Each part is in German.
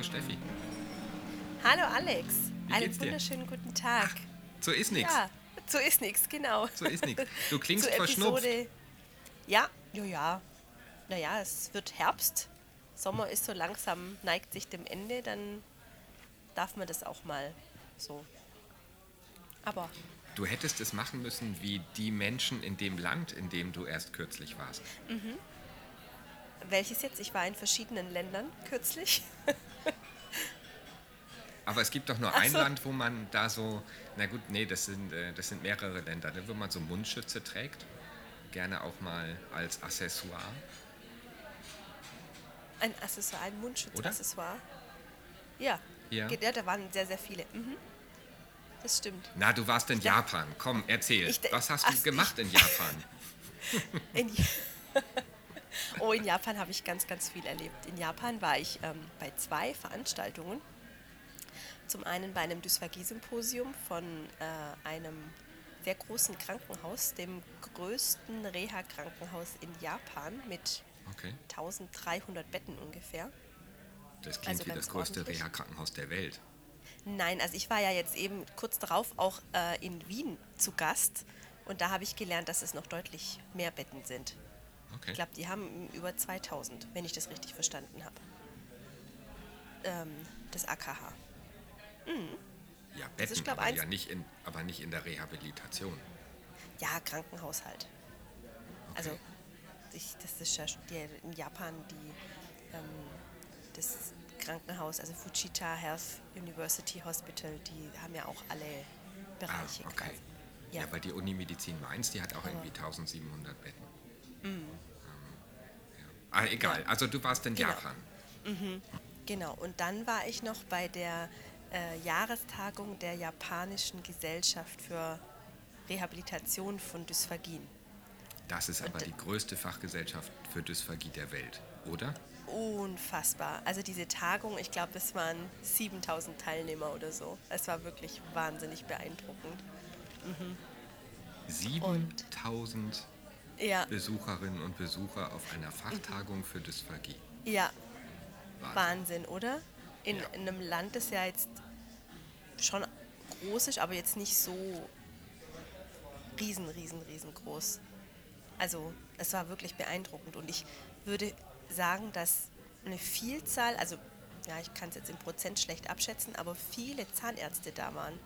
Hallo Steffi. Hallo Alex. Wie Einen wunderschönen guten Tag. So ist nix. Ja, so ist nichts, genau. So ist nix. Du klingst Zur verschnupft. Episode. Ja, ja, ja. Naja, es wird Herbst. Sommer ist so langsam, neigt sich dem Ende, dann darf man das auch mal so. Aber Du hättest es machen müssen wie die Menschen in dem Land, in dem du erst kürzlich warst. welches jetzt? Ich war in verschiedenen Ländern kürzlich. Aber es gibt doch nur Ach ein so. Land, wo man da so, na gut, nee, das sind, äh, das sind mehrere Länder, ne, wo man so Mundschütze trägt. Gerne auch mal als Accessoire. Ein Accessoire, ein Mundschutzaccessoire. Ja. Ja. Ja, da waren sehr, sehr viele. Mhm. Das stimmt. Na, du warst in Ja. Japan. Komm, erzähl. Ich Was hast Ach, du gemacht in Japan? In oh, in Japan habe ich ganz, ganz viel erlebt. In Japan war ich ähm, bei zwei Veranstaltungen. Zum einen bei einem Dysphagie-Symposium von äh, einem sehr großen Krankenhaus, dem größten Reha-Krankenhaus in Japan mit Okay. 1300 Betten ungefähr. Das klingt Also wie das größte. Reha-Krankenhaus der Welt. Nein, also ich war ja jetzt eben kurz darauf auch äh, in Wien zu Gast und da habe ich gelernt, dass es noch deutlich mehr Betten sind. Okay. Ich glaube, die haben über 2000, wenn ich das richtig verstanden habe. Ähm, das AKH. Ja, ist, Betten, glaub, aber, ja nicht in, aber nicht in der Rehabilitation. Ja, Krankenhaushalt. Also, ich, das ist ja in Japan die, ähm, das Krankenhaus, also Fujita Health University Hospital, die haben ja auch alle Ah, Bereiche okay. quasi. Ja. Ja. weil die Unimedizin Mainz, die hat auch Aber- irgendwie 1700 Betten. Ähm, ja. Ah, egal. Mhm. Ja. Also du warst in Genau. Japan. Genau, und dann war ich noch bei der äh, Jahrestagung der Japanischen Gesellschaft für Rehabilitation von Dysphagien. Das ist aber Und- die größte Fachgesellschaft für Dysphagie der Welt, oder? Unfassbar. Also diese Tagung, ich glaube, es waren 7000 Teilnehmer oder so. Es war wirklich wahnsinnig beeindruckend. 7000 Ja, Besucherinnen und Besucher auf einer Fachtagung für Dysphagie. ja, Wahnsinn. Wahnsinn, oder? In, Ja. in einem Land, das ja jetzt schon groß ist, aber jetzt nicht so riesen, riesen, riesengroß. Also es war wirklich beeindruckend und ich würde sagen, dass eine Vielzahl, also ja, ich kann es jetzt im Prozent schlecht abschätzen, aber viele Zahnärzte da waren.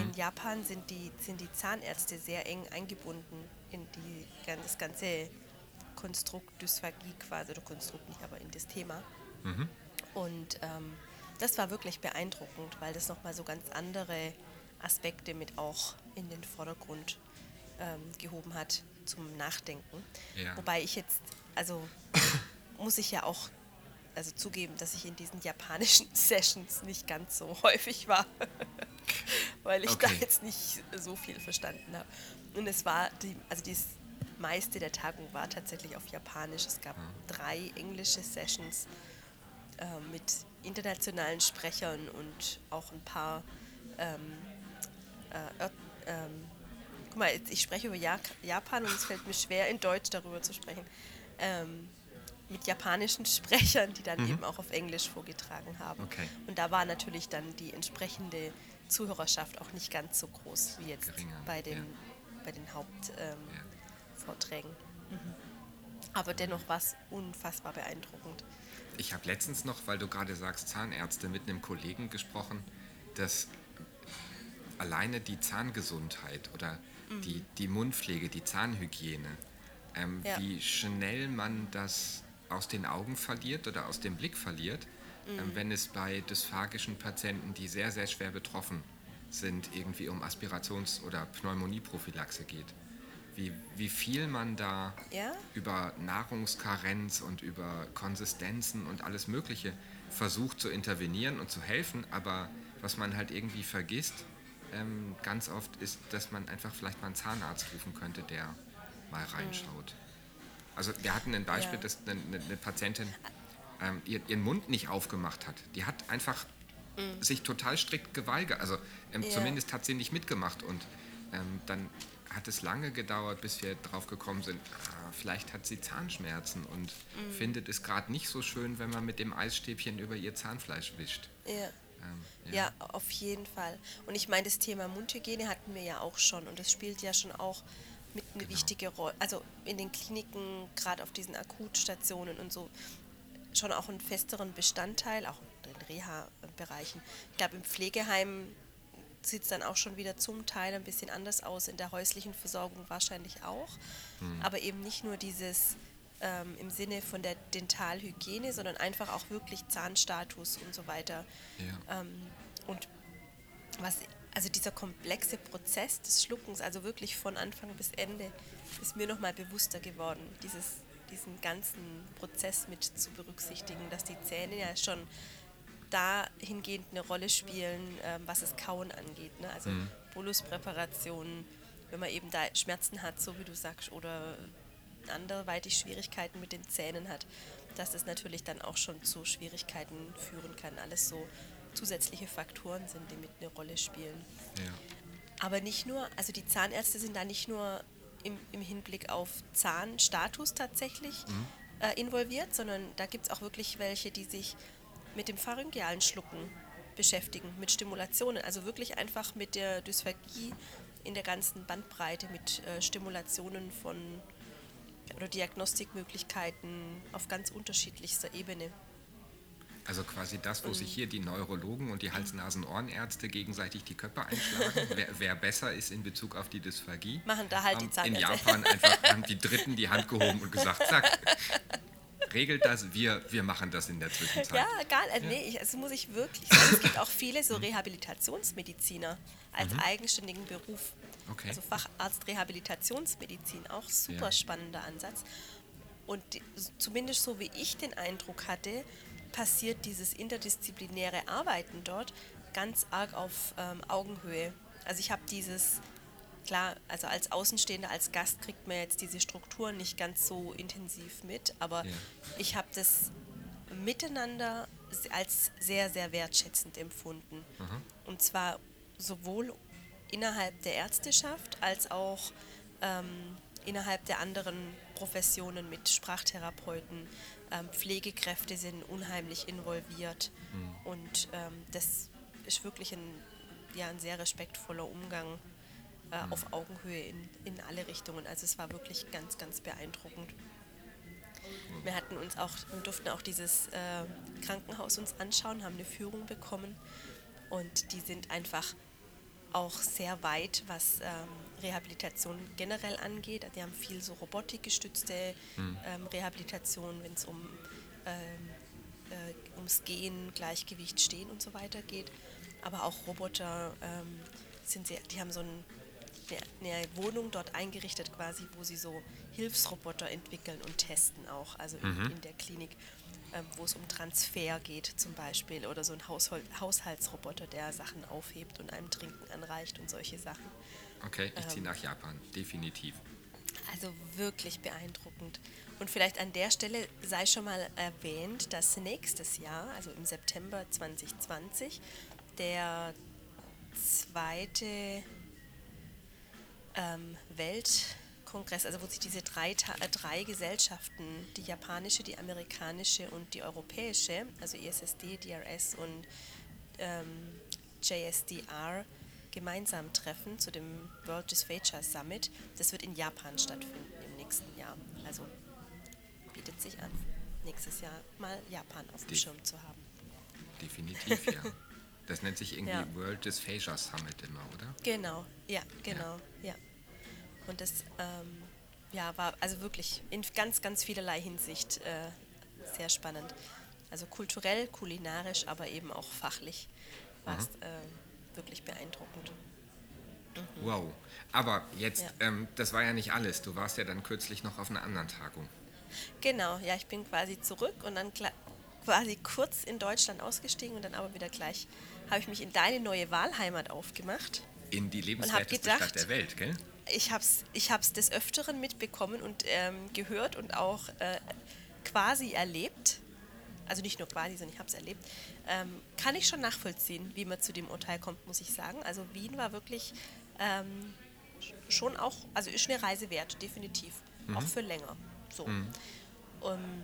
In Japan sind die, sind die Zahnärzte sehr eng eingebunden in die, das ganze Konstrukt Dysphagie quasi, oder Konstrukt nicht, aber in das Thema. Und ähm, das war wirklich beeindruckend, weil das nochmal so ganz andere Aspekte mit auch in den Vordergrund ähm, gehoben hat zum Nachdenken. Ja. Wobei ich jetzt, also muss ich ja auch also zugeben, dass ich in diesen japanischen Sessions nicht ganz so häufig war, weil ich da Okay. jetzt nicht so viel verstanden habe. Und es war, die, also das meiste der Tagung war tatsächlich auf Japanisch. Es gab drei englische Sessions äh, mit internationalen Sprechern und auch ein paar ähm, äh, ähm, guck mal, ich spreche über Japan und es fällt mir schwer, in Deutsch darüber zu sprechen. Ähm, mit japanischen Sprechern, die dann eben auch auf Englisch vorgetragen haben. Okay. Und da war natürlich dann die entsprechende Zuhörerschaft auch nicht ganz so groß wie jetzt Geringer, bei den, ja. bei den Hauptvorträgen. Ähm, Ja. Mhm. Aber dennoch war es unfassbar beeindruckend. Ich habe letztens noch, weil du gerade sagst, Zahnärzte, mit einem Kollegen gesprochen, dass alleine die Zahngesundheit oder die, die Mundpflege, die Zahnhygiene, ähm, Ja. wie schnell man das aus den Augen verliert oder aus dem Blick verliert, ähm, wenn es bei dysphagischen Patienten, die sehr, sehr schwer betroffen sind, irgendwie um Aspirations- oder Pneumonieprophylaxe geht. Wie, wie viel man da Ja? über Nahrungskarenz und über Konsistenzen und alles Mögliche versucht zu intervenieren und zu helfen, aber was man halt irgendwie vergisst, ähm, ganz oft ist, dass man einfach vielleicht mal einen Zahnarzt rufen könnte, der mal reinschaut. Also wir hatten ein Beispiel, Ja. dass eine, eine, Patientin ähm, ihr, ihren Mund nicht aufgemacht hat. Die hat einfach sich total strikt geweigert. Also ähm, Ja. zumindest hat sie nicht mitgemacht und ähm, dann hat es lange gedauert, bis wir drauf gekommen sind, ah, vielleicht hat sie Zahnschmerzen und mhm. findet es gerade nicht so schön, wenn man mit dem Eisstäbchen über ihr Zahnfleisch wischt. Ja. Ähm, ja. ja. auf jeden Fall. Und ich meine, das Thema Mundhygiene hatten wir ja auch schon und das spielt ja schon auch mit eine genau. wichtige Rolle, also in den Kliniken, gerade auf diesen Akutstationen und so, schon auch einen festeren Bestandteil, auch in den Reha-Bereichen. Ich glaube, im Pflegeheim sieht es dann auch schon wieder zum Teil ein bisschen anders aus, in der häuslichen Versorgung wahrscheinlich auch. Mhm. Aber eben nicht nur dieses ähm, im Sinne von der Dentalhygiene, sondern einfach auch wirklich Zahnstatus und so weiter. Ja. Ähm, und was, also dieser komplexe Prozess des Schluckens, also wirklich von Anfang bis Ende, ist mir nochmal bewusster geworden, dieses, diesen ganzen Prozess mit zu berücksichtigen, dass die Zähne ja schon dahingehend eine Rolle spielen, ähm, was das Kauen angeht. Ne? Also mhm. Boluspräparationen, wenn man eben da Schmerzen hat, so wie du sagst, oder anderweitig Schwierigkeiten mit den Zähnen hat, dass das natürlich dann auch schon zu Schwierigkeiten führen kann. Alles so zusätzliche Faktoren sind, die mit eine Rolle spielen. Ja. Aber nicht nur, also die Zahnärzte sind da nicht nur im, im Hinblick auf Zahnstatus tatsächlich mhm. äh, involviert, sondern da gibt es auch wirklich welche, die sich mit dem pharyngealen Schlucken beschäftigen, mit Stimulationen, also wirklich einfach mit der Dysphagie in der ganzen Bandbreite, mit äh, Stimulationen von oder Diagnostikmöglichkeiten auf ganz unterschiedlichster Ebene. Also quasi das, wo sich hier die Neurologen und die Hals-Nasen-Ohrenärzte gegenseitig die Köpfe einschlagen, wer, wer, besser ist in Bezug auf die Dysphagie. Machen da halt die Zahnärzte. In Japan einfach haben die Dritten die Hand gehoben und gesagt, zack, regelt das, wir, wir machen das in der Zwischenzeit. Ja, egal, äh, ja. nee, ich, also muss ich wirklich sagen, es gibt auch viele so Rehabilitationsmediziner als mhm. eigenständigen Beruf. Okay. Also Facharzt Rehabilitationsmedizin, auch super ja. spannender Ansatz. Und die, zumindest so wie ich den Eindruck hatte, passiert dieses interdisziplinäre Arbeiten dort ganz arg auf ähm, Augenhöhe. Also ich habe dieses klar, also als Außenstehender, als Gast kriegt man jetzt diese Strukturen nicht ganz so intensiv mit, aber ja. ich habe das miteinander als sehr, sehr wertschätzend empfunden. Mhm. Und zwar sowohl innerhalb der Ärzteschaft als auch ähm, innerhalb der anderen Professionen mit Sprachtherapeuten. Ähm, Pflegekräfte sind unheimlich involviert mhm. und ähm, das ist wirklich ein, ja, ein sehr respektvoller Umgang äh, auf Augenhöhe in, in alle Richtungen. Also es war wirklich ganz, ganz beeindruckend. Wir hatten uns auch, wir durften auch dieses äh, Krankenhaus uns anschauen, haben eine Führung bekommen und die sind einfach auch sehr weit, was ähm, Rehabilitation generell angeht. Die haben viel so robotikgestützte mhm. ähm, Rehabilitation, wenn es um ähm, äh, ums Gehen, Gleichgewicht, Stehen und so weiter geht. Aber auch Roboter ähm, sind sehr, die haben so ein eine Wohnung dort eingerichtet, quasi, wo sie so Hilfsroboter entwickeln und testen auch, also in, mhm. in der Klinik, ähm, wo es um Transfer geht zum Beispiel oder so ein Haushol Haushaltsroboter, der Sachen aufhebt und einem Trinken anreicht und solche Sachen. Okay, ich ziehe ähm, nach Japan, definitiv. Also wirklich beeindruckend. Und vielleicht an der Stelle sei schon mal erwähnt, dass nächstes Jahr, also im September 2020, der zweite ähm, Weltkongress, also wo sich diese drei, äh, drei Gesellschaften, die japanische, die amerikanische und die europäische, also ISSD, DRS und ähm, JSDR, gemeinsam treffen zu dem World Dysphagia Summit. Das wird in Japan stattfinden im nächsten Jahr. Also bietet sich an, nächstes Jahr mal Japan auf dem De Schirm zu haben. Definitiv, ja. Das nennt sich irgendwie ja. World Dysphagia Summit immer, oder? Genau, ja, genau, ja. ja. Und das ähm, ja, war also wirklich in ganz, ganz vielerlei Hinsicht äh, sehr spannend. Also kulturell, kulinarisch, aber eben auch fachlich war es äh, wirklich beeindruckend. Mhm. Wow. Aber jetzt, ja. ähm, das war ja nicht alles. Du warst ja dann kürzlich noch auf einer anderen Tagung. Genau, ja, ich bin quasi zurück und dann quasi kurz in Deutschland ausgestiegen und dann aber wieder gleich habe ich mich in deine neue Wahlheimat aufgemacht. In die lebenswerteste gedacht, Stadt der Welt, gell? Ich habe es ich hab's des Öfteren mitbekommen und ähm, gehört und auch äh, quasi erlebt. Also nicht nur quasi, sondern ich habe es erlebt. Ähm, kann ich schon nachvollziehen, wie man zu dem Urteil kommt, muss ich sagen. Also Wien war wirklich ähm, schon auch, also ist eine Reise wert, definitiv. Auch für länger. So. Um,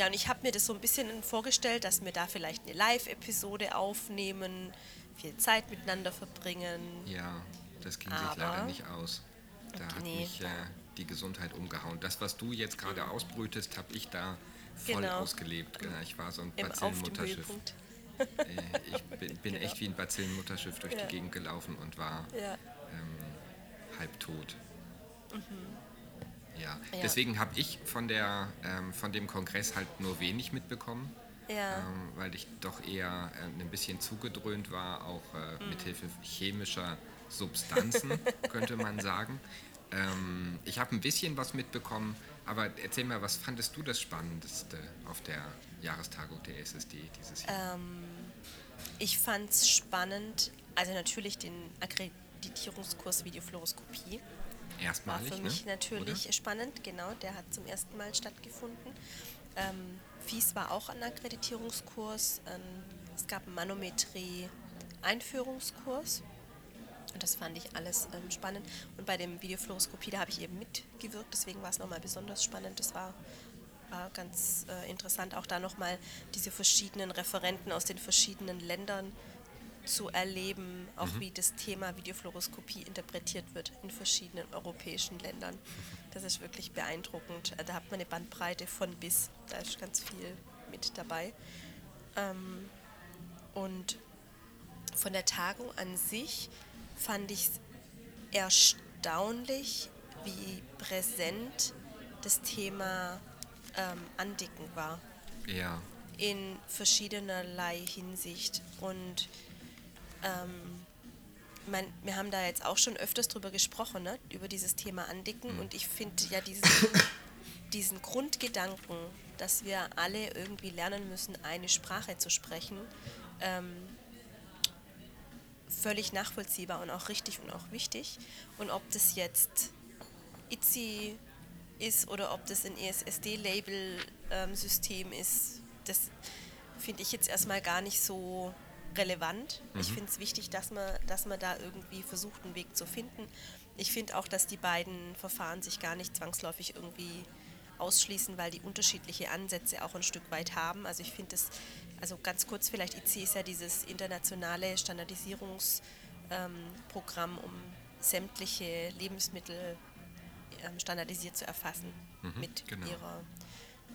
ja, und ich habe mir das so ein bisschen vorgestellt, dass wir da vielleicht eine Live-Episode aufnehmen, viel Zeit miteinander verbringen. Ja, das ging sich Aber- leider nicht aus. Da hat Nee, mich äh, die Gesundheit umgehauen. Das, was du jetzt gerade ausbrütest, habe ich da voll Genau. ausgelebt. Genau, Ich war so ein Bazillenmutterschiff. Äh, Ich bin, bin Genau. echt wie ein Bazillenmutterschiff durch Ja. die Gegend gelaufen und war Ja. halb tot. Ja. Mhm. Ja. deswegen habe ich von, der, ähm, von dem Kongress halt nur wenig mitbekommen, Ja. ähm, weil ich doch eher äh, ein bisschen zugedröhnt war, auch äh, Mhm. mithilfe chemischer Substanzen, könnte man sagen. Ähm, ich habe ein bisschen was mitbekommen, aber erzähl mal, was fandest du das Spannendste auf der Jahrestagung der SSD dieses Jahr? Ähm, Ich fand es spannend, also natürlich den Akkreditierungskurs Videofluoroskopie. War Erstmalig, für mich ne? natürlich Oder? spannend, genau, der hat zum ersten Mal stattgefunden. Ähm, FIS war auch ein Akkreditierungskurs. Ähm, es gab einen Manometrie-Einführungskurs. Und das fand ich alles ähm, spannend. Und bei dem Videofluoroskopie, da habe ich eben mitgewirkt, deswegen war es nochmal besonders spannend. Das war, war ganz äh, interessant, auch da nochmal diese verschiedenen Referenten aus den verschiedenen Ländern zu erleben, auch wie das Thema Videofluoroskopie interpretiert wird in verschiedenen europäischen Ländern. Das ist wirklich beeindruckend. Äh, Da hat man eine Bandbreite von bis, da ist ganz viel mit dabei. Ähm, und von der Tagung an sich fand ich es erstaunlich, wie präsent das Thema ähm, Andicken war Ja, in verschiedenerlei Hinsicht. Und ähm, mein, wir haben da jetzt auch schon öfters drüber gesprochen, ne? über dieses Thema Andicken. Und ich finde ja diesen, diesen Grundgedanken, dass wir alle irgendwie lernen müssen, eine Sprache zu sprechen, ähm, völlig nachvollziehbar und auch richtig und auch wichtig. Und ob das jetzt ITZY ist oder ob das ein ESSD-Label-System ist, das finde ich jetzt erstmal gar nicht so relevant. Ich finde es wichtig, dass man, dass man da irgendwie versucht, einen Weg zu finden. Ich finde auch, dass die beiden Verfahren sich gar nicht zwangsläufig irgendwie ausschließen, weil die unterschiedliche Ansätze auch ein Stück weit haben. Also ich finde es, also ganz kurz vielleicht, IC ist ja dieses internationale Standardisierungsprogramm, um sämtliche Lebensmittel ähm, standardisiert zu erfassen mit genau. ihrer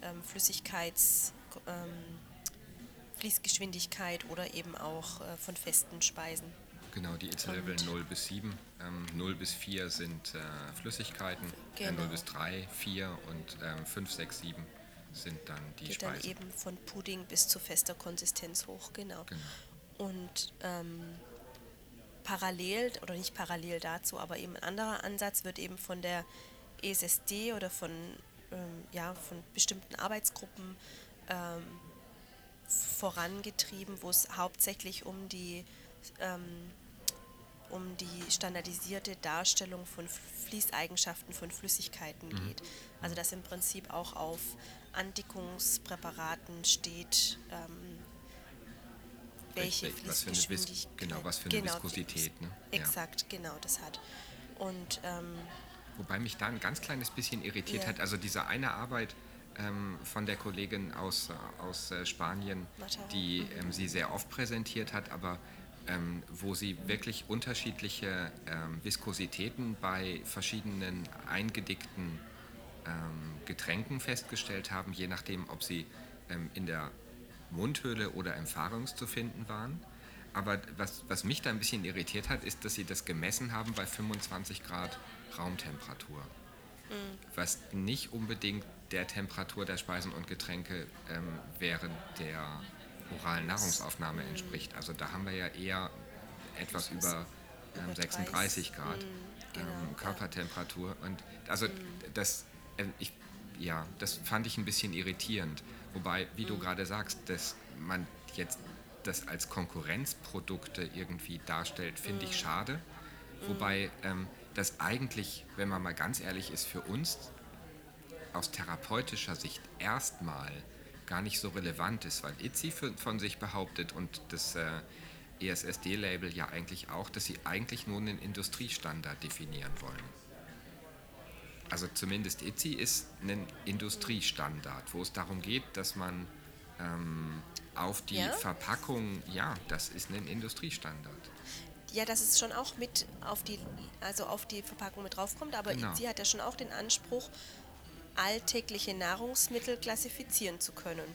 ähm, Flüssigkeits, ähm, Fließgeschwindigkeit oder eben auch äh, von festen Speisen. genau, die ITZ-Level Und- 0 bis 7. Ähm, 0 bis 4 sind äh, Flüssigkeiten, äh, 0 Genau. bis 3, 4 und ähm, 5, 6, 7 sind dann die Geht dann Speisen. eben von Pudding bis zu fester Konsistenz hoch, genau. Genau. Und ähm, parallel, oder nicht parallel dazu, aber eben ein anderer Ansatz wird eben von der ESSD oder von, ähm, ja, von bestimmten Arbeitsgruppen ähm, vorangetrieben, wo es hauptsächlich um die, ähm, um die standardisierte Darstellung von Fließeigenschaften von Flüssigkeiten geht. Also dass im Prinzip auch auf Andickungspräparaten steht, ähm, welche Richtig, was für eine Vis- Fließgeschwindigkeit. genau, was für eine Genau, Viskosität, ne? Ja. Exakt, genau, das hat. Und ähm, Wobei mich da ein ganz kleines bisschen irritiert Ja. hat, also diese eine Arbeit ähm, von der Kollegin aus, aus äh, Spanien, die ähm, sie sehr oft präsentiert hat, aber ähm, wo sie wirklich unterschiedliche ähm, Viskositäten bei verschiedenen eingedickten ähm, Getränken festgestellt haben, je nachdem, ob sie ähm, in der Mundhöhle oder im Pharynx zu finden waren. Aber was, was mich da ein bisschen irritiert hat, ist, dass sie das gemessen haben bei 25 Grad Raumtemperatur. Was nicht unbedingt der Temperatur der Speisen und Getränke ähm, während der oralen Nahrungsaufnahme entspricht. Also da haben wir ja eher etwas über ähm, Über 36 30, Grad genau, ähm, ja. Körpertemperatur. Und also das, ähm, ich, ja, das fand ich ein bisschen irritierend. Wobei, wie du gerade sagst, dass man jetzt das als Konkurrenzprodukte irgendwie darstellt, finde ich schade. Wobei ähm, das eigentlich, wenn man mal ganz ehrlich ist, für uns aus therapeutischer Sicht erstmal gar nicht so relevant ist, weil für, von sich behauptet und das äh, ESSD-Label ja eigentlich auch, dass sie eigentlich nur einen Industriestandard definieren wollen. Also zumindest ITSI ist ein Industriestandard, wo es darum geht, dass man ähm, auf die ja? Verpackung, ja, das ist ein Industriestandard. Ja, dass es schon auch mit auf die, also auf die Verpackung mit draufkommt, aber genau. ITSI hat ja schon auch den Anspruch, alltägliche Nahrungsmittel klassifizieren zu können.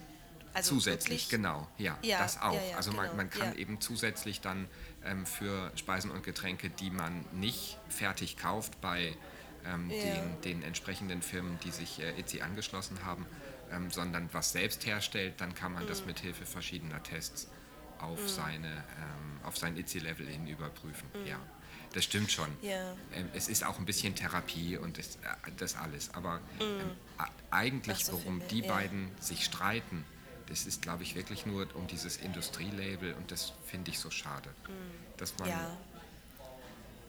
Also zusätzlich, genau, ja, ja, das auch. Ja, ja, also man, genau, man kann eben zusätzlich dann ähm, für Speisen und Getränke, die man nicht fertig kauft bei ähm, den, den, entsprechenden Firmen, die sich äh, ITSI angeschlossen haben, ähm, sondern was selbst herstellt, dann kann man mhm. das mit Hilfe verschiedener Tests auf, mhm. seine, ähm, auf sein ITSI-Level hin überprüfen. Mhm. Ja, das stimmt schon. Ja. Ähm, es ist auch ein bisschen Therapie und das, äh, das alles. Aber ähm, mhm. eigentlich, so worum die ja. beiden sich streiten, das ist, glaube ich, wirklich nur um dieses Industrielabel und das finde ich so schade, mhm. dass man ja.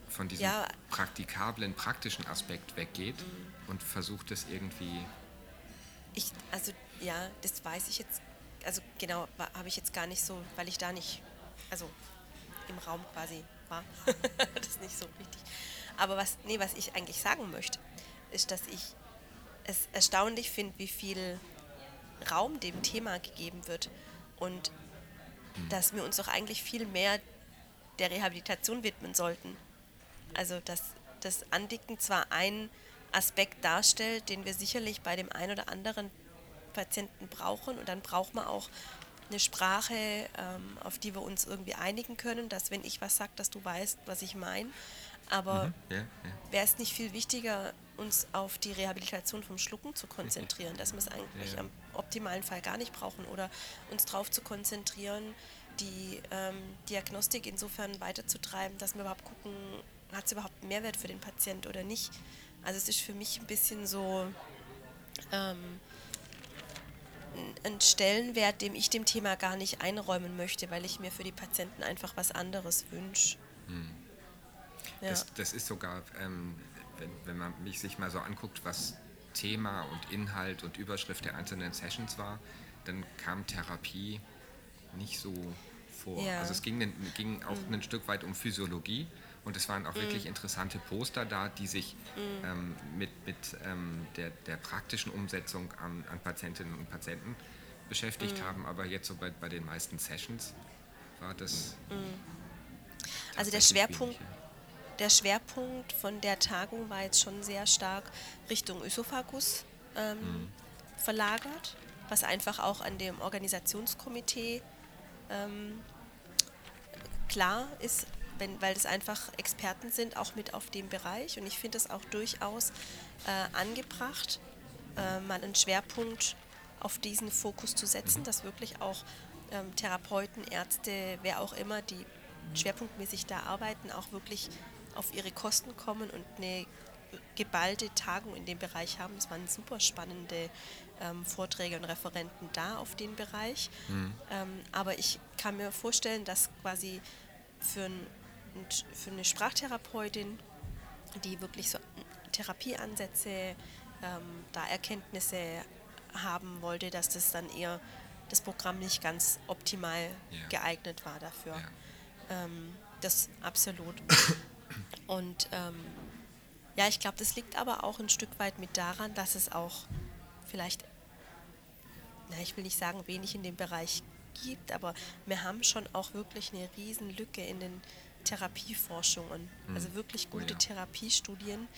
von diesem praktikablen, praktischen Aspekt weggeht mhm. und versucht es irgendwie. Ich, also ja, das weiß ich jetzt, also genau, habe ich jetzt gar nicht so, weil ich da nicht, also im Raum quasi war, das ist nicht so richtig. Aber was, nee, was ich eigentlich sagen möchte, ist, dass ich es erstaunlich finde, wie viel Raum dem Thema gegeben wird und mhm. dass wir uns doch eigentlich viel mehr der Rehabilitation widmen sollten. Also dass das Andicken zwar ein Aspekt darstellt, den wir sicherlich bei dem einen oder anderen Patienten brauchen und dann braucht man auch eine Sprache, ähm, auf die wir uns irgendwie einigen können, dass wenn ich was sage, dass du weißt, was ich meine. Aber mhm, ja, ja. wäre es nicht viel wichtiger, uns auf die Rehabilitation vom Schlucken zu konzentrieren, dass wir es eigentlich ja. am optimalen Fall gar nicht brauchen oder uns darauf zu konzentrieren, die ähm, Diagnostik insofern weiterzutreiben, dass wir überhaupt gucken, hat es überhaupt einen Mehrwert für den Patient oder nicht. Also es ist für mich ein bisschen so ähm, ein Stellenwert, dem ich dem Thema gar nicht einräumen möchte, weil ich mir für die Patienten einfach was anderes wünsche. Hm. Ja. Das, das, ist sogar, ähm, wenn, wenn man mich sich mal so anguckt, was Thema und Inhalt und Überschrift der einzelnen Sessions war, dann kam Therapie nicht so vor. Ja. Also es ging, ging auch mhm. ein Stück weit um Physiologie und es waren auch mhm. wirklich interessante Poster da, die sich mhm. ähm, mit, mit ähm, der, der praktischen Umsetzung an, an Patientinnen und Patienten beschäftigt mhm. haben, aber jetzt so bei, bei den meisten Sessions war das. Mhm. Also der Schwerpunkt, wenig, der Schwerpunkt von der Tagung war jetzt schon sehr stark Richtung Ösophagus ähm, mhm. verlagert, was einfach auch an dem Organisationskomitee ähm, klar ist, wenn, weil es einfach Experten sind, auch mit auf dem Bereich. Und ich finde es auch durchaus äh, angebracht, äh, mal einen Schwerpunkt auf diesen Fokus zu setzen, mhm. dass wirklich auch ähm, Therapeuten, Ärzte, wer auch immer, die schwerpunktmäßig da arbeiten, auch wirklich auf ihre Kosten kommen und eine geballte Tagung in dem Bereich haben. Es waren super spannende ähm, Vorträge und Referenten da auf den Bereich. Mhm. Ähm, aber ich kann mir vorstellen, dass quasi für, ein, für eine Sprachtherapeutin, die wirklich so Therapieansätze, ähm, da Erkenntnisse haben wollte, dass das dann eher das Programm nicht ganz optimal ja. geeignet war dafür. Ja. Ähm, das absolut. Und ähm, ja, ich glaube, das liegt aber auch ein Stück weit mit daran, dass es auch vielleicht, na, ich will nicht sagen, wenig in dem Bereich gibt, aber wir haben schon auch wirklich eine riesen Lücke in den Therapieforschungen. Mhm. Also wirklich gute oh ja. Therapiestudien.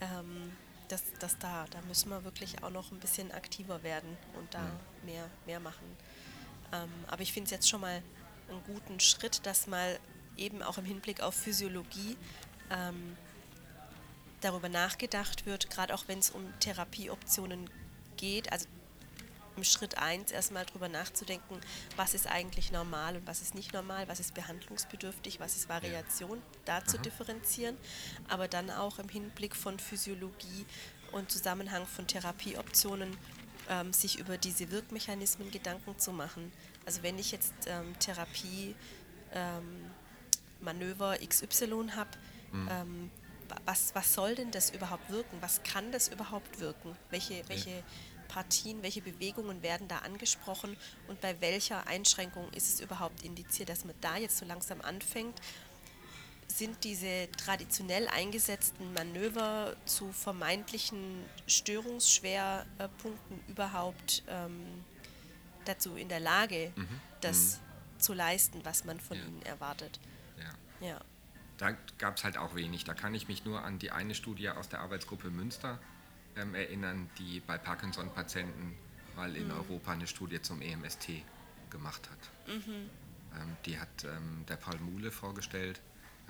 Ähm, das, das da, da müssen wir wirklich auch noch ein bisschen aktiver werden und da mhm. mehr, mehr machen. Ähm, aber ich finde es jetzt schon mal einen guten Schritt, dass mal eben auch im Hinblick auf Physiologie ähm, darüber nachgedacht wird, gerade auch wenn es um Therapieoptionen geht, also im Schritt 1 erstmal darüber nachzudenken, was ist eigentlich normal und was ist nicht normal, was ist behandlungsbedürftig, was ist Variation, da zu differenzieren, aber dann auch im Hinblick von Physiologie und Zusammenhang von Therapieoptionen ähm, sich über diese Wirkmechanismen Gedanken zu machen. Also wenn ich jetzt ähm, Therapie ähm, Manöver XY habe, mhm. ähm, was, was soll denn das überhaupt wirken? Was kann das überhaupt wirken? Welche, welche Partien, welche Bewegungen werden da angesprochen und bei welcher Einschränkung ist es überhaupt indiziert, dass man da jetzt so langsam anfängt, sind diese traditionell eingesetzten Manöver zu vermeintlichen Störungsschwerpunkten überhaupt ähm, dazu in der Lage, mhm. das mhm. zu leisten, was man von ja. ihnen erwartet. Ja. ja. Da gab es halt auch wenig. Da kann ich mich nur an die eine Studie aus der Arbeitsgruppe Münster ähm, erinnern, die bei Parkinson-Patienten mal in mhm. Europa eine Studie zum EMST gemacht hat. Mhm. Ähm, die hat ähm, der Paul Muhle vorgestellt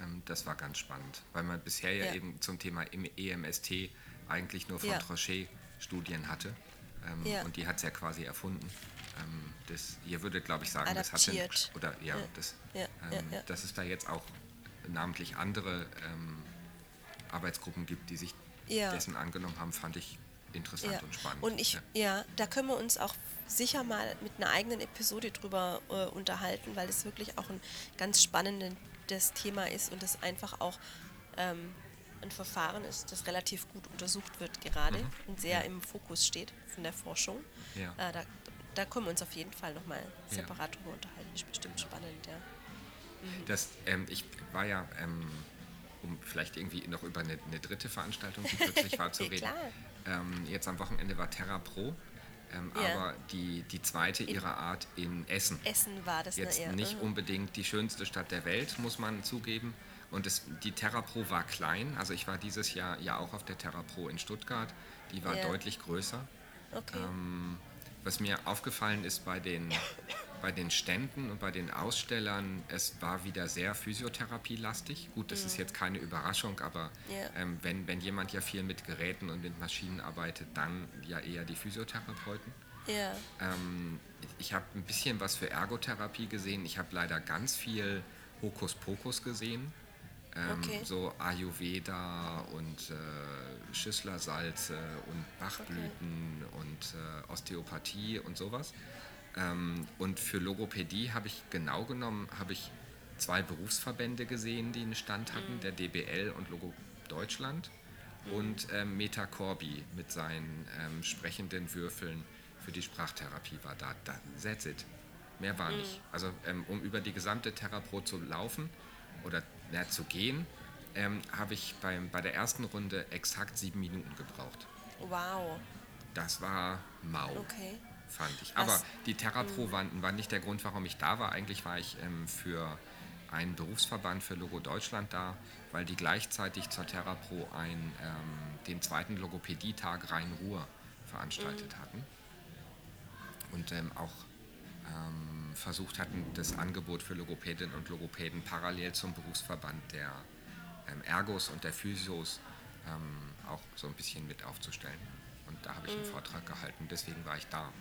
ähm, das war ganz spannend, weil man bisher ja, ja eben zum Thema EMST eigentlich nur von ja. Trochet Studien hatte. Ähm, ja. Und die hat es ja quasi erfunden. Ähm, das, ihr würdet, glaube ich, sagen, Adaptiert. das hat oder ja, Das, dass es da jetzt auch namentlich andere Arbeitsgruppen gibt, die sich dessen angenommen haben, fand ich interessant und spannend. Und ich, ja. da können wir uns auch sicher mal mit einer eigenen Episode drüber äh, unterhalten, weil es wirklich auch ein ganz spannenden das Thema ist und das einfach auch ähm, ein Verfahren ist, das relativ gut untersucht wird gerade mhm. und sehr ja. im Fokus steht von der Forschung. Ja. Äh, da, da können wir uns auf jeden Fall nochmal separat ja. drüber unterhalten. Ist bestimmt spannend, ja. Mhm. Das, ähm, ich war ja, ähm, um vielleicht irgendwie noch über eine, eine dritte Veranstaltung, die plötzlich war, zu reden. Ähm, jetzt am Wochenende war Terra Pro ähm, ja. aber die, die zweite ihrer Art in Essen. Essen war das Jetzt eher, nicht unbedingt die schönste Stadt der Welt, muss man zugeben. Und es, die TerraPro war klein, also ich war dieses Jahr ja auch auf der TerraPro in Stuttgart, die war ja. deutlich größer. Okay. Ähm, was mir aufgefallen ist bei den, bei den Ständen und bei den Ausstellern, es war wieder sehr physiotherapielastig. Gut, das mhm. ist jetzt keine Überraschung, aber yeah. ähm, wenn, wenn jemand ja viel mit Geräten und mit Maschinen arbeitet, dann ja eher die Physiotherapeuten. Yeah. Ähm, ich habe ein bisschen was für Ergotherapie gesehen. Ich habe leider ganz viel Hokuspokus gesehen. Ähm, okay. So Ayurveda und äh, Schüsslersalze und Bachblüten okay. und äh, Osteopathie und sowas. Ähm, und für Logopädie habe ich genau genommen, habe ich zwei Berufsverbände gesehen, die einen Stand hatten, mhm. der DBL und Logo Deutschland mhm. und ähm, Meta Corby mit seinen ähm, sprechenden Würfeln für die Sprachtherapie war da. da that's it. Mehr war mhm. nicht. Also ähm, um über die gesamte Therapo zu laufen oder na, zu gehen, ähm, habe ich beim, bei der ersten Runde exakt sieben Minuten gebraucht. Wow. Das war mau. Okay. Fand ich. Aber Was? die TerraPro mhm. war, war, nicht der Grund, warum ich da war. Eigentlich war ich ähm, für einen Berufsverband für Logo Deutschland da, weil die gleichzeitig zur TerraPro ähm, den zweiten Logopädie-Tag Rhein-Ruhr veranstaltet mhm. hatten. Und ähm, auch ähm, versucht hatten, das Angebot für Logopädinnen und Logopäden parallel zum Berufsverband der ähm, Ergos und der Physios ähm, auch so ein bisschen mit aufzustellen. Und da habe ich einen mhm. Vortrag gehalten, deswegen war ich da.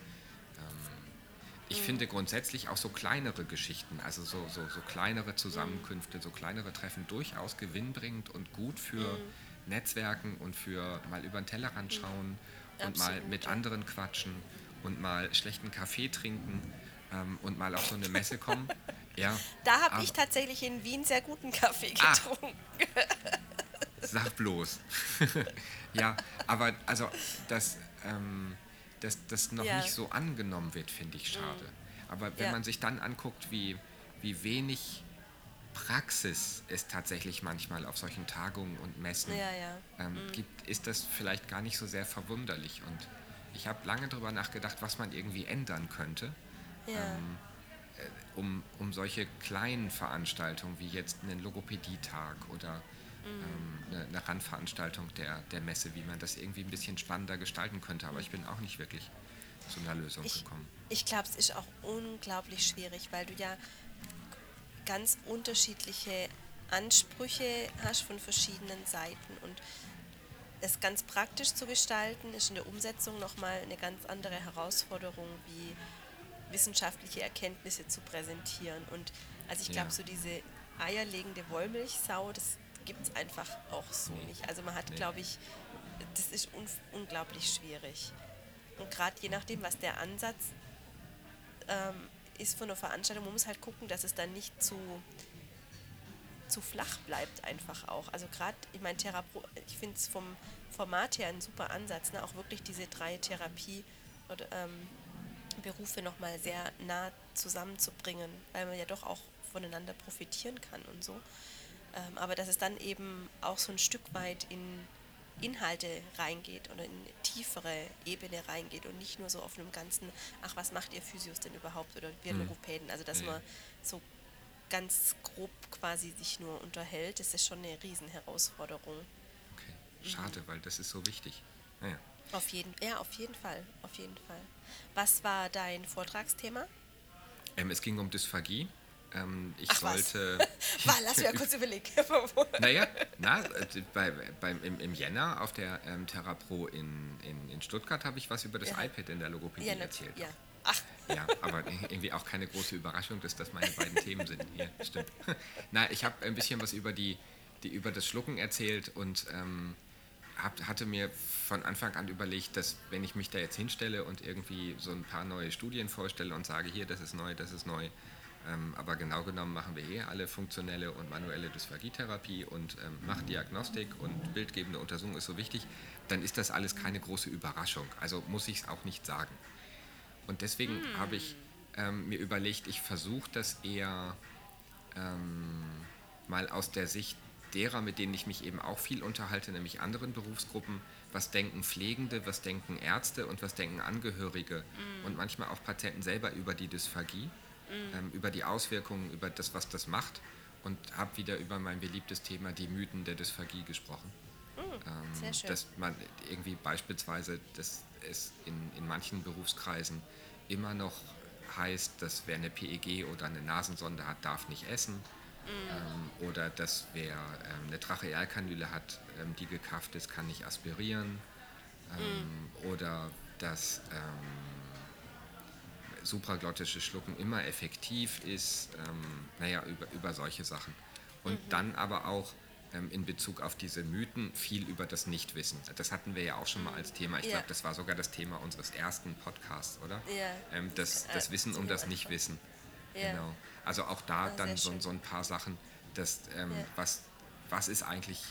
Ich mhm. finde grundsätzlich auch so kleinere Geschichten, also so, so, so kleinere Zusammenkünfte, so kleinere Treffen durchaus gewinnbringend und gut für mhm. Netzwerken und für mal über den Tellerrand schauen und Absolut, mal mit anderen quatschen und mal schlechten Kaffee trinken ähm, und mal auf so eine Messe kommen. Ja, da habe ich tatsächlich in Wien sehr guten Kaffee ah. getrunken. Ah, sag bloß. ja, aber also, dass, ähm, dass das noch ja. nicht so angenommen wird, finde ich schade. Mhm. Aber wenn ja. man sich dann anguckt, wie, wie wenig Praxis es tatsächlich manchmal auf solchen Tagungen und Messen ja, ähm, mhm. gibt, ist das vielleicht gar nicht so sehr verwunderlich. Und ich habe lange darüber nachgedacht, was man irgendwie ändern könnte ähm, äh, um, um solche kleinen Veranstaltungen wie jetzt einen Logopädietag oder. Ähm, eine, eine Randveranstaltung der, der Messe, wie man das irgendwie ein bisschen spannender gestalten könnte. Aber ich bin auch nicht wirklich zu einer Lösung ich, gekommen. Ich glaube, es ist auch unglaublich schwierig, weil du ja ganz unterschiedliche Ansprüche hast von verschiedenen Seiten und es ganz praktisch zu gestalten, ist in der Umsetzung nochmal eine ganz andere Herausforderung wie wissenschaftliche Erkenntnisse zu präsentieren. Und also ich glaube, ja. so diese eierlegende Wollmilchsau, das gibt es einfach auch so nicht. Also man hat, nee. glaube ich, das ist un unglaublich schwierig. Und gerade je nachdem, was der Ansatz ähm, ist von der Veranstaltung, man muss halt gucken, dass es dann nicht zu, zu flach bleibt einfach auch. Also gerade, ich meine, ich finde es vom Format her ein super Ansatz, ne? auch wirklich diese drei Therapie- oder, ähm, Berufe nochmal sehr nah zusammenzubringen, weil man ja doch auch voneinander profitieren kann und so. Ähm, aber dass es dann eben auch so ein Stück weit in Inhalte reingeht oder in tiefere Ebene reingeht und nicht nur so auf einem ganzen, ach, was macht ihr Physios denn überhaupt oder wir Mhm. Logopäden? Also dass man so ganz grob quasi sich nur unterhält, das ist schon eine Riesenherausforderung. Okay. Schade, weil das ist so wichtig. Naja. Auf jeden, ja, auf jeden Fall, auf jeden Fall. Was war dein Vortragsthema? Ähm, es ging um Dysphagie. Ähm, ich Ach, sollte. War, lass mich ja kurz überlegen. Naja, na, äh, bei, beim, im, im Jänner auf der ähm, Terrapro in, in, in Stuttgart habe ich was über das Ja. iPad in der Logopädie ja, erzählt. Ja. Ach, Ja, aber irgendwie auch keine große Überraschung, dass das meine beiden Themen sind. Hier, stimmt. Na, ich habe ein bisschen was über, die, die, über das Schlucken erzählt und ähm, hab, hatte mir von Anfang an überlegt, dass wenn ich mich da jetzt hinstelle und irgendwie so ein paar neue Studien vorstelle und sage, hier, das ist neu, das ist neu, aber genau genommen machen wir hier alle funktionelle und manuelle Dysphagietherapie und ähm, macht Diagnostik und bildgebende Untersuchung ist so wichtig, dann ist das alles keine große Überraschung. Also muss ich es auch nicht sagen. Und deswegen habe ich ähm, mir überlegt, ich versuche das eher ähm, mal aus der Sicht derer, mit denen ich mich eben auch viel unterhalte, nämlich anderen Berufsgruppen. Was denken Pflegende, was denken Ärzte und was denken Angehörige und manchmal auch Patienten selber über die Dysphagie, ähm, über die Auswirkungen, über das, was das macht. Und habe wieder über mein beliebtes Thema die Mythen der Dysphagie gesprochen. Ähm, sehr schön. dass man irgendwie beispielsweise, dass es in, in manchen Berufskreisen immer noch heißt, dass wer eine PEG oder eine Nasensonde hat, darf nicht essen. Ähm, oder dass wer ähm, eine Trachealkanüle hat, ähm, die gekafft ist, kann nicht aspirieren. Ähm, Oder dass supraglottisches Schlucken immer effektiv ist. Ähm, naja, über, über solche Sachen. Und dann aber auch ähm, in Bezug auf diese Mythen viel über das Nichtwissen. Das hatten wir ja auch schon mal als Thema. Ich Ja. glaube, das war sogar das Thema unseres ersten Podcasts, oder? Ja. Ähm, das, das Äh, Wissen um das Nichtwissen. Ja. Genau. Also auch da dann so, so ein paar Sachen, dass, ähm, was, was ist eigentlich,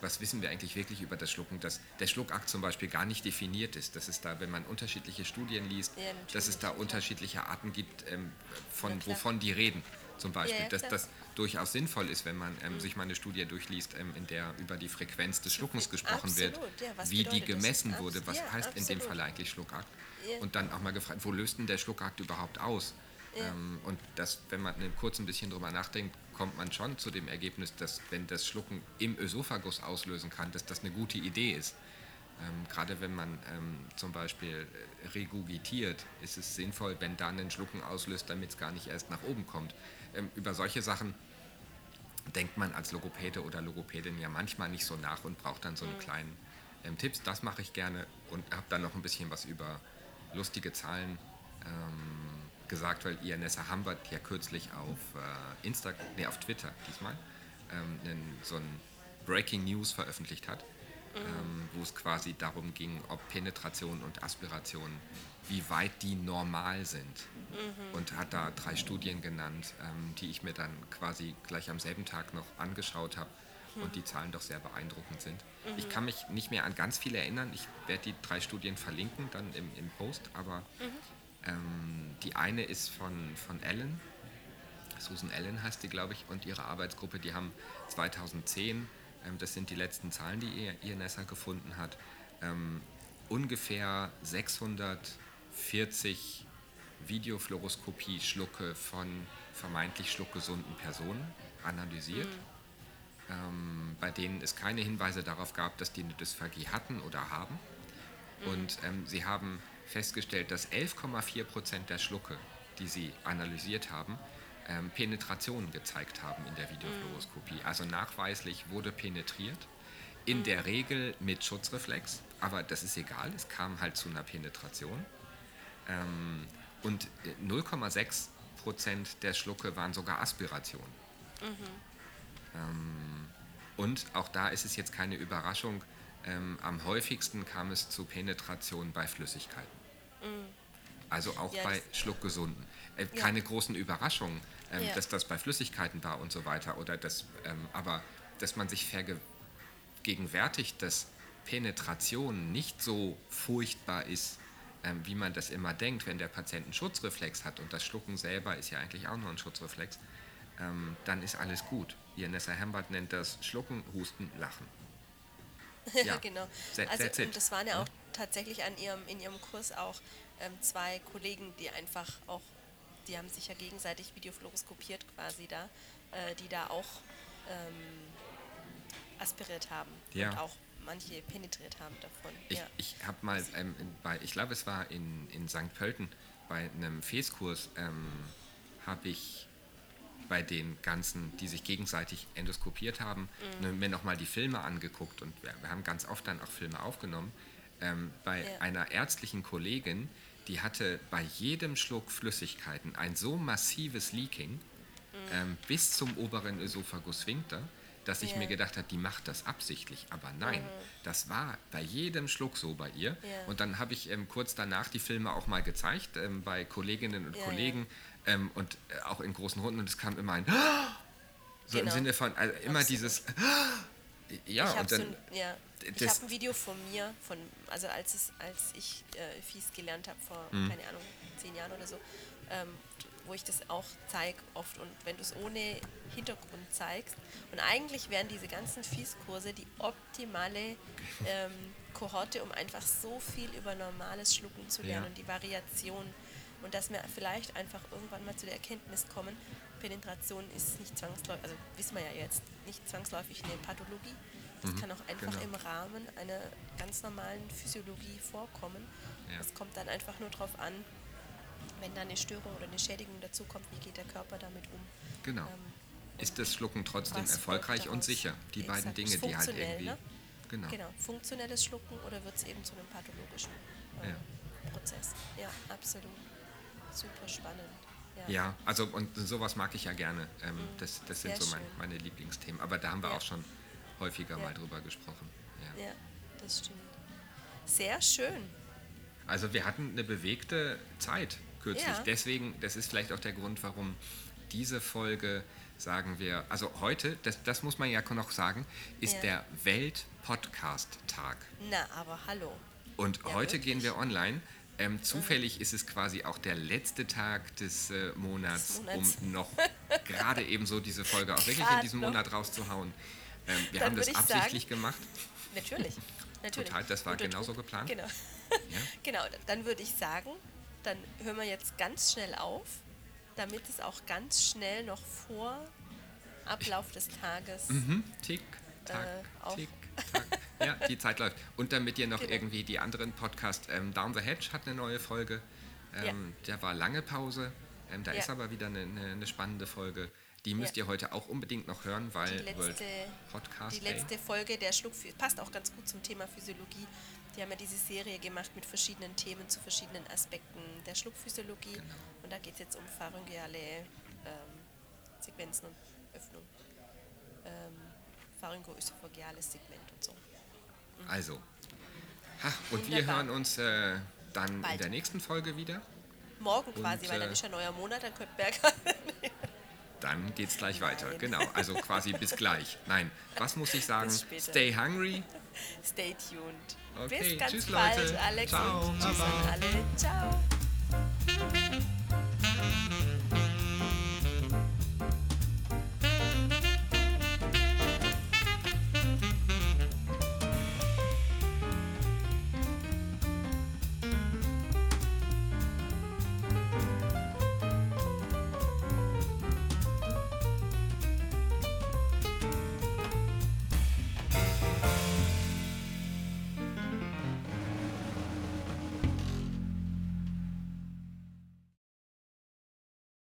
was wissen wir eigentlich wirklich über das Schlucken, dass der Schluckakt zum Beispiel gar nicht definiert ist, dass es da, wenn man unterschiedliche Studien liest, Ja, dass es da unterschiedliche Arten gibt, ähm, von wovon die reden. Zum Beispiel, Ja, dass das durchaus sinnvoll ist, wenn man ähm, sich mal eine Studie durchliest, ähm, in der über die Frequenz des Schluckens gesprochen wird, Absolut, was wie die bedeutet das? gemessen wurde, was heißt in dem absolut. Fall eigentlich Schluckakt. Und dann auch mal gefragt, wo löst denn der Schluckakt überhaupt aus? Ähm, und das, wenn man kurz ein bisschen drüber nachdenkt, kommt man schon zu dem Ergebnis, dass wenn das Schlucken im Ösophagus auslösen kann, dass das eine gute Idee ist. Ähm, Gerade wenn man ähm, zum Beispiel äh, regurgitiert, ist es sinnvoll, wenn dann ein Schlucken auslöst, damit es gar nicht erst nach oben kommt. Ähm, über solche Sachen denkt man als Logopäde oder Logopädin ja manchmal nicht so nach und braucht dann so einen kleinen ähm, Tipps. Das mache ich gerne und habe dann noch ein bisschen was über lustige Zahlen ähm, gesagt, weil Ianessa Hambert ja kürzlich auf äh, Insta, nee, auf Twitter diesmal ähm, einen, so ein Breaking News veröffentlicht hat, ähm, wo es quasi darum ging, ob Penetration und Aspiration, wie weit die normal sind. Und hat da drei Studien genannt, ähm, die ich mir dann quasi gleich am selben Tag noch angeschaut habe und die Zahlen doch sehr beeindruckend sind. Ich kann mich nicht mehr an ganz viele erinnern. Ich werde die drei Studien verlinken dann im, im Post, aber ähm, die eine ist von, von Ellen, Susan Allen heißt die, glaube ich, und ihre Arbeitsgruppe, die haben 2010, ähm, das sind die letzten Zahlen, die ihr, INSA gefunden hat, ähm, ungefähr 640 Videofluoroskopie-Schlucke von vermeintlich schluckgesunden Personen analysiert, ähm, bei denen es keine Hinweise darauf gab, dass die eine Dysphagie hatten oder haben. Und ähm, sie haben festgestellt, dass 11,4 Prozent der Schlucke, die sie analysiert haben, ähm, Penetrationen gezeigt haben in der Videofluoroskopie. Also nachweislich wurde penetriert, in der Regel mit Schutzreflex, aber das ist egal, es kam halt zu einer Penetration. Ähm, und äh, 0,6 Prozent der Schlucke waren sogar Aspirationen. Ähm, und auch da ist es jetzt keine Überraschung, ähm, am häufigsten kam es zu Penetration bei Flüssigkeiten. Also auch Ja, bei Schluckgesunden. Äh, Ja. keine großen Überraschungen, ähm, Ja. dass das bei Flüssigkeiten war und so weiter. Oder dass, ähm, aber dass man sich vergegenwärtigt, dass Penetration nicht so furchtbar ist, ähm, wie man das immer denkt, wenn der Patient einen Schutzreflex hat und das Schlucken selber ist ja eigentlich auch nur ein Schutzreflex, ähm, dann ist alles gut. Nessa Hambert nennt das Schlucken, Husten, Lachen. Ja, genau. Also, und das waren ja auch tatsächlich an ihrem, in ihrem Kurs auch ähm, zwei Kollegen, die einfach auch, die haben sich ja gegenseitig videofluoroskopiert quasi da, äh, die da auch ähm, aspiriert haben ja. und auch manche penetriert haben davon. Ich, ja. ich habe mal ähm, bei, ich glaube es war in, in St. Pölten, bei einem Fes-Kurs ähm, habe ich bei den ganzen, die sich gegenseitig endoskopiert haben, mhm. Ne, mir nochmal die Filme angeguckt und wir, wir, haben ganz oft dann auch Filme aufgenommen. Ähm, bei ja. einer ärztlichen Kollegin, die hatte bei jedem Schluck Flüssigkeiten ein so massives Leaking mhm. ähm, bis zum oberen Ösophagus Sphincter, dass ich ja. mir gedacht habe, die macht das absichtlich. Aber nein, mhm. das war bei jedem Schluck so bei ihr. Ja. Und dann habe ich ähm, kurz danach die Filme auch mal gezeigt ähm, bei Kolleginnen und ja, Kollegen ähm, und äh, auch in großen Runden. Und es kam immer ein so genau. im Sinne von also immer Absolut. dieses ja und dann so ja. Ich habe ein Video von mir, von, also als, es, als ich äh, Fies gelernt habe vor, mhm. keine Ahnung, zehn Jahren oder so, ähm, wo ich das auch zeige oft und wenn du es ohne Hintergrund zeigst. Und eigentlich wären diese ganzen Fies-Kurse die optimale ähm, Kohorte, um einfach so viel über normales Schlucken zu lernen ja. und die Variation. Und dass wir vielleicht einfach irgendwann mal zu der Erkenntnis kommen, Penetration ist nicht zwangsläufig, also wissen wir ja jetzt, nicht zwangsläufig eine Pathologie. Das mhm, kann auch einfach genau. im Rahmen einer ganz normalen Physiologie vorkommen. Es ja. kommt dann einfach nur darauf an, wenn da eine Störung oder eine Schädigung dazu kommt, wie geht der Körper damit um? Genau. Ähm, ist das Schlucken trotzdem erfolgreich und sicher? Die Exakt. beiden Dinge, die halt irgendwie. Ne? Genau. genau. Funktionelles Schlucken oder wird es eben zu einem pathologischen äh, ja. Prozess? Ja, absolut. Super spannend. Ja. ja, also und sowas mag ich ja gerne. Ähm, mhm. das, das sind Sehr so mein, meine Lieblingsthemen. Aber da haben wir ja. auch schon häufiger mal drüber gesprochen. ja, das stimmt. Sehr schön. Also wir hatten eine bewegte Zeit kürzlich. Ja. Deswegen, das ist vielleicht auch der Grund, warum diese Folge, sagen wir, also heute, das, das muss man ja noch sagen, ist ja. der Welt-Podcast-Tag. Na, aber hallo. Und ja, heute wirklich? gehen wir online. Ähm, zufällig ist es quasi auch der letzte Tag des äh, Monats, Monats, um noch gerade eben so diese Folge auch wirklich in diesem noch. Monat rauszuhauen. Ähm, wir Dann haben das absichtlich sagen, gemacht. Natürlich. Natürlich. Total, das war genauso geplant. Genau. Ja? genau, dann würde ich sagen, dann hören wir jetzt ganz schnell auf, damit es auch ganz schnell noch vor Ablauf des Tages. Mhm. Tick, tack, äh, tick, tack. Ja, die Zeit läuft. Und damit ihr noch genau. irgendwie die anderen Podcasts, ähm, Down the Hedge hat eine neue Folge. Ähm, ja. Der war lange Pause. Ähm, da ja. ist aber wieder eine, eine, spannende Folge. Die müsst ja. ihr heute auch unbedingt noch hören, weil die letzte, Podcast. Die letzte Day. Folge der Schluck passt auch ganz gut zum Thema Physiologie. Die haben ja diese Serie gemacht mit verschiedenen Themen zu verschiedenen Aspekten der Schluckphysiologie. Genau. Und da geht es jetzt um pharyngeale ähm, Sequenzen und Öffnung. Ähm, Pharyngoösophageales Segment und so. Also, ha, und Wunderbar. wir hören uns äh, dann Bald. in der nächsten Folge wieder. Morgen quasi, und, weil dann äh, ist ja neuer Monat, dann könnt Berger. Dann geht es gleich Nein. weiter. Genau, also quasi bis gleich. Nein, was muss ich sagen? Stay hungry. Stay tuned. Okay, bis ganz tschüss bald, Leute. Alex. Ciao. Tschüss an alle. Ciao.